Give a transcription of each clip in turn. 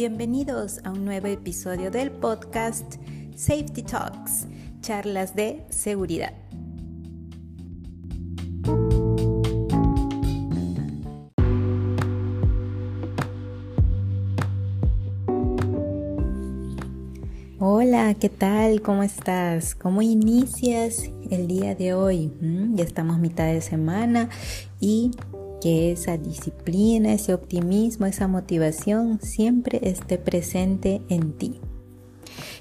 Bienvenidos a un nuevo episodio del podcast Safety Talks, charlas de seguridad. Hola, ¿qué tal? ¿Cómo estás? ¿Cómo inicias el día de hoy? Mm, ya estamos mitad de semana y que esa disciplina, ese optimismo, esa motivación siempre esté presente en ti.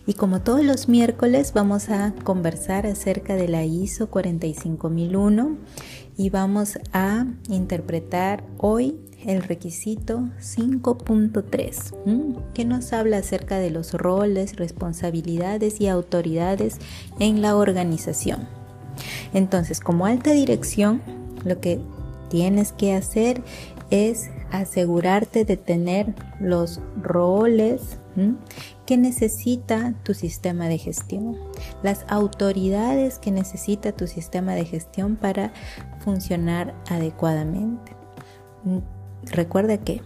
Y como todos los miércoles vamos a conversar acerca de la ISO 45001 y vamos a interpretar hoy el requisito 5.3, que nos habla acerca de los roles, responsabilidades y autoridades en la organización. Entonces, como alta dirección, lo que tienes que hacer es asegurarte de tener los roles que necesita tu sistema de gestión, las autoridades que necesita tu sistema de gestión para funcionar adecuadamente. Recuerda que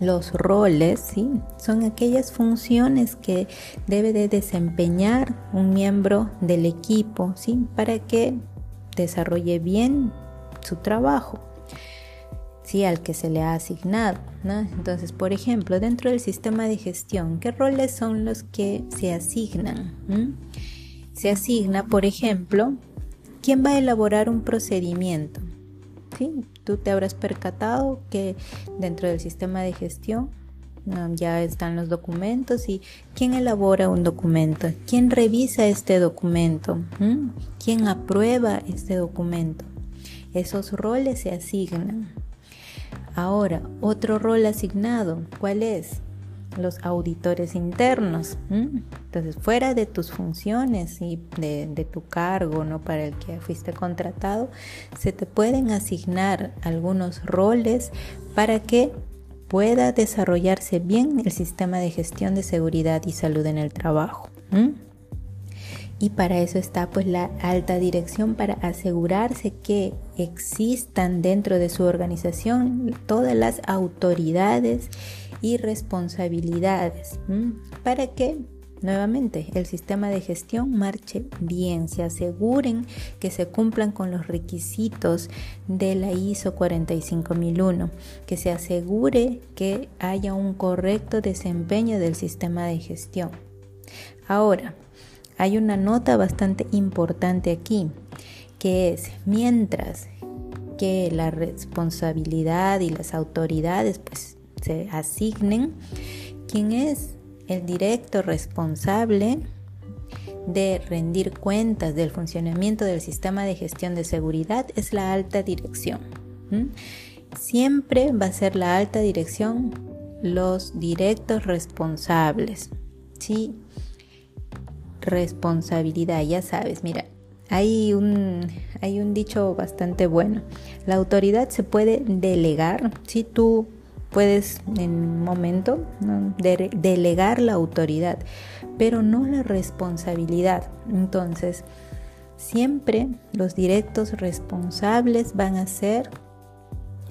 los roles ¿sí? son aquellas funciones que debe de desempeñar un miembro del equipo ¿sí? para que desarrolle bien su trabajo, ¿sí? al que se le ha asignado. Entonces, por ejemplo, dentro del sistema de gestión, ¿qué roles son los que se asignan? Se asigna, por ejemplo, quién va a elaborar un procedimiento. ¿Sí? Tú te habrás percatado que dentro del sistema de gestión ya están los documentos y quién elabora un documento, quién revisa este documento, quién aprueba este documento. Esos roles se asignan. Ahora, otro rol asignado, ¿cuál es? Los auditores internos. Entonces, fuera de tus funciones y de, tu cargo, ¿no? Para el que fuiste contratado, se te pueden asignar algunos roles para que pueda desarrollarse bien el sistema de gestión de seguridad y salud en el trabajo y para eso está pues la alta dirección para asegurarse que existan dentro de su organización todas las autoridades y responsabilidades para que nuevamente el sistema de gestión marche bien, se aseguren que se cumplan con los requisitos de la ISO 45001, que se asegure que haya un correcto desempeño del sistema de gestión. Ahora, hay una nota bastante importante aquí, que es mientras que la responsabilidad y las autoridades pues se asignen, quien es el directo responsable de rendir cuentas del funcionamiento del sistema de gestión de seguridad es la alta dirección. Siempre va a ser la alta dirección los directos responsables. ¿sí? Responsabilidad, ya sabes, mira, hay un, hay un dicho bastante bueno. La autoridad se puede delegar, si tú puedes en un momento delegar la autoridad, pero no la responsabilidad. Entonces, siempre los directos responsables van a ser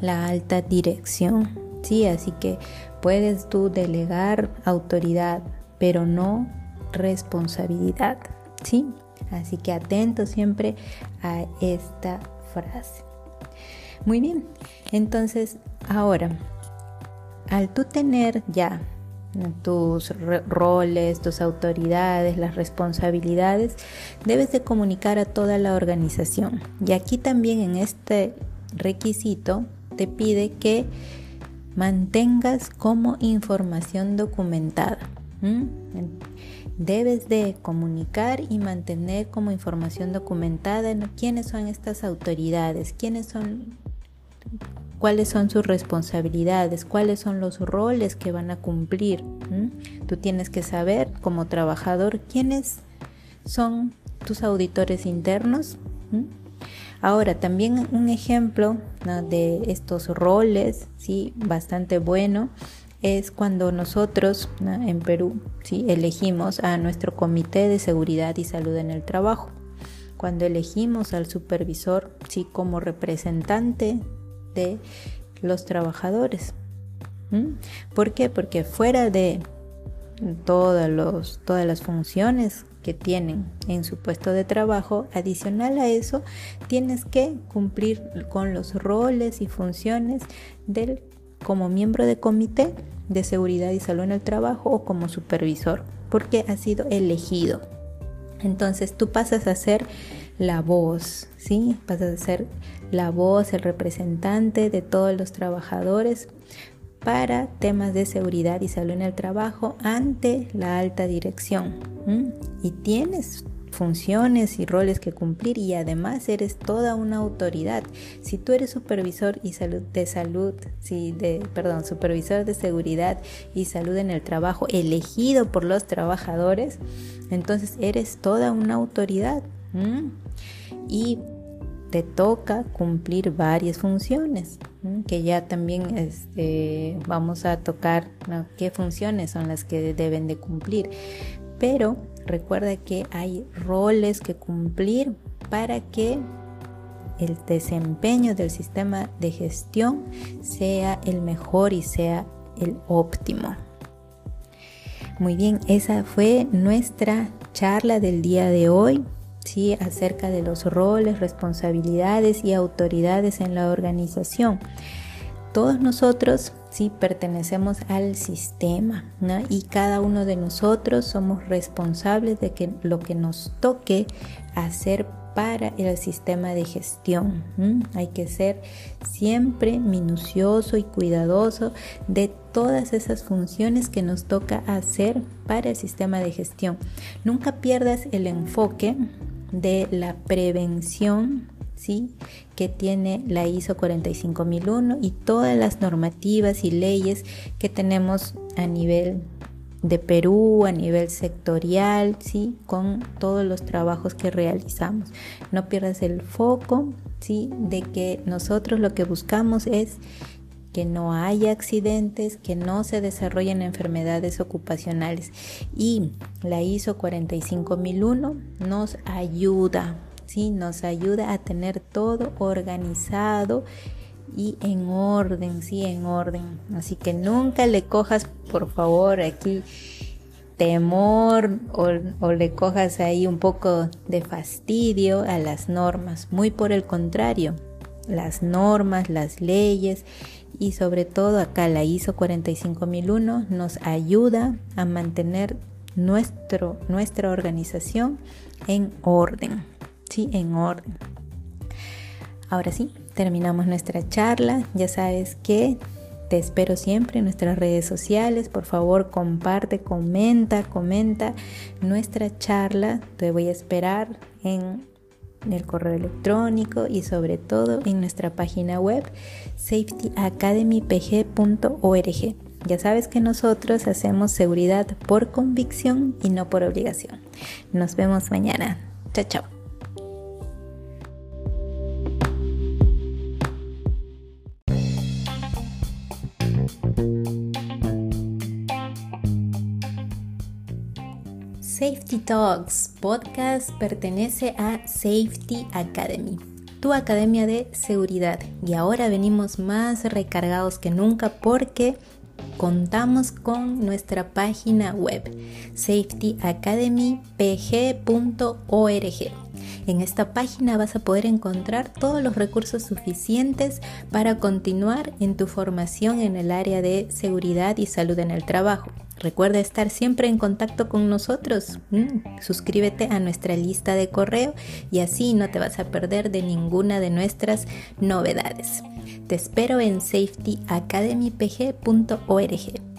la alta dirección. Sí, así que puedes tú delegar autoridad, pero no responsabilidad, ¿sí? Así que atento siempre a esta frase. Muy bien, entonces ahora, al tú tener ya tus roles, tus autoridades, las responsabilidades, debes de comunicar a toda la organización. Y aquí también en este requisito te pide que mantengas como información documentada debes de comunicar y mantener como información documentada quiénes son estas autoridades, quiénes son, cuáles son sus responsabilidades, cuáles son los roles que van a cumplir. Tú tienes que saber como trabajador quiénes son tus auditores internos. Ahora, también un ejemplo de estos roles, sí, bastante bueno, es cuando nosotros en Perú ¿sí? elegimos a nuestro Comité de Seguridad y Salud en el Trabajo, cuando elegimos al supervisor ¿sí? como representante de los trabajadores. ¿Por qué? Porque fuera de todos los, todas las funciones que tienen en su puesto de trabajo, adicional a eso, tienes que cumplir con los roles y funciones del como miembro de comité de seguridad y salud en el trabajo o como supervisor, porque ha sido elegido. Entonces tú pasas a ser la voz, ¿sí? Pasas a ser la voz, el representante de todos los trabajadores para temas de seguridad y salud en el trabajo ante la alta dirección. Y tienes funciones y roles que cumplir y además eres toda una autoridad. Si tú eres supervisor y salud de salud, si de, perdón, supervisor de seguridad y salud en el trabajo elegido por los trabajadores, entonces eres toda una autoridad. Y te toca cumplir varias funciones, que ya también este, vamos a tocar qué funciones son las que deben de cumplir. Pero recuerda que hay roles que cumplir para que el desempeño del sistema de gestión sea el mejor y sea el óptimo. Muy bien, esa fue nuestra charla del día de hoy acerca de los roles, responsabilidades y autoridades en la organización. Todos nosotros sí pertenecemos al sistema y cada uno de nosotros somos responsables de que lo que nos toque hacer para el sistema de gestión. Hay que ser siempre minucioso y cuidadoso de todas esas funciones que nos toca hacer para el sistema de gestión. Nunca pierdas el enfoque de la prevención ¿sí? que tiene la ISO 45001 y todas las normativas y leyes que tenemos a nivel de Perú, a nivel sectorial, ¿sí? con todos los trabajos que realizamos. No pierdas el foco ¿sí? de que nosotros lo que buscamos es que no haya accidentes, que no se desarrollen enfermedades ocupacionales. Y la ISO 45001 nos ayuda, nos ayuda a tener todo organizado y en orden, sí, en orden. Así que nunca le cojas, por favor, aquí temor o, o, le cojas ahí un poco de fastidio a las normas. Muy por el contrario, las normas, las leyes y sobre todo acá la ISO 45001 nos ayuda a mantener nuestro, nuestra organización en orden, En orden. Ahora sí, terminamos nuestra charla. Ya sabes que te espero siempre en nuestras redes sociales. Por favor, comparte, comenta, comenta nuestra charla. Te voy a esperar en el correo electrónico y sobre todo en nuestra página web safetyacademypg.org. Ya sabes que nosotros hacemos seguridad por convicción y no por obligación. Nos vemos mañana. Chao, chao. Safety Talks podcast pertenece a Safety Academy, tu academia de seguridad. Y ahora venimos más recargados que nunca porque contamos con nuestra página web safetyacademypg.org. En esta página vas a poder encontrar todos los recursos suficientes para continuar en tu formación en el área de seguridad y salud en el trabajo. Recuerda estar siempre en contacto con nosotros. Mm, suscríbete a nuestra lista de correo y así no te vas a perder de ninguna de nuestras novedades. Te espero en safetyacademypg.org.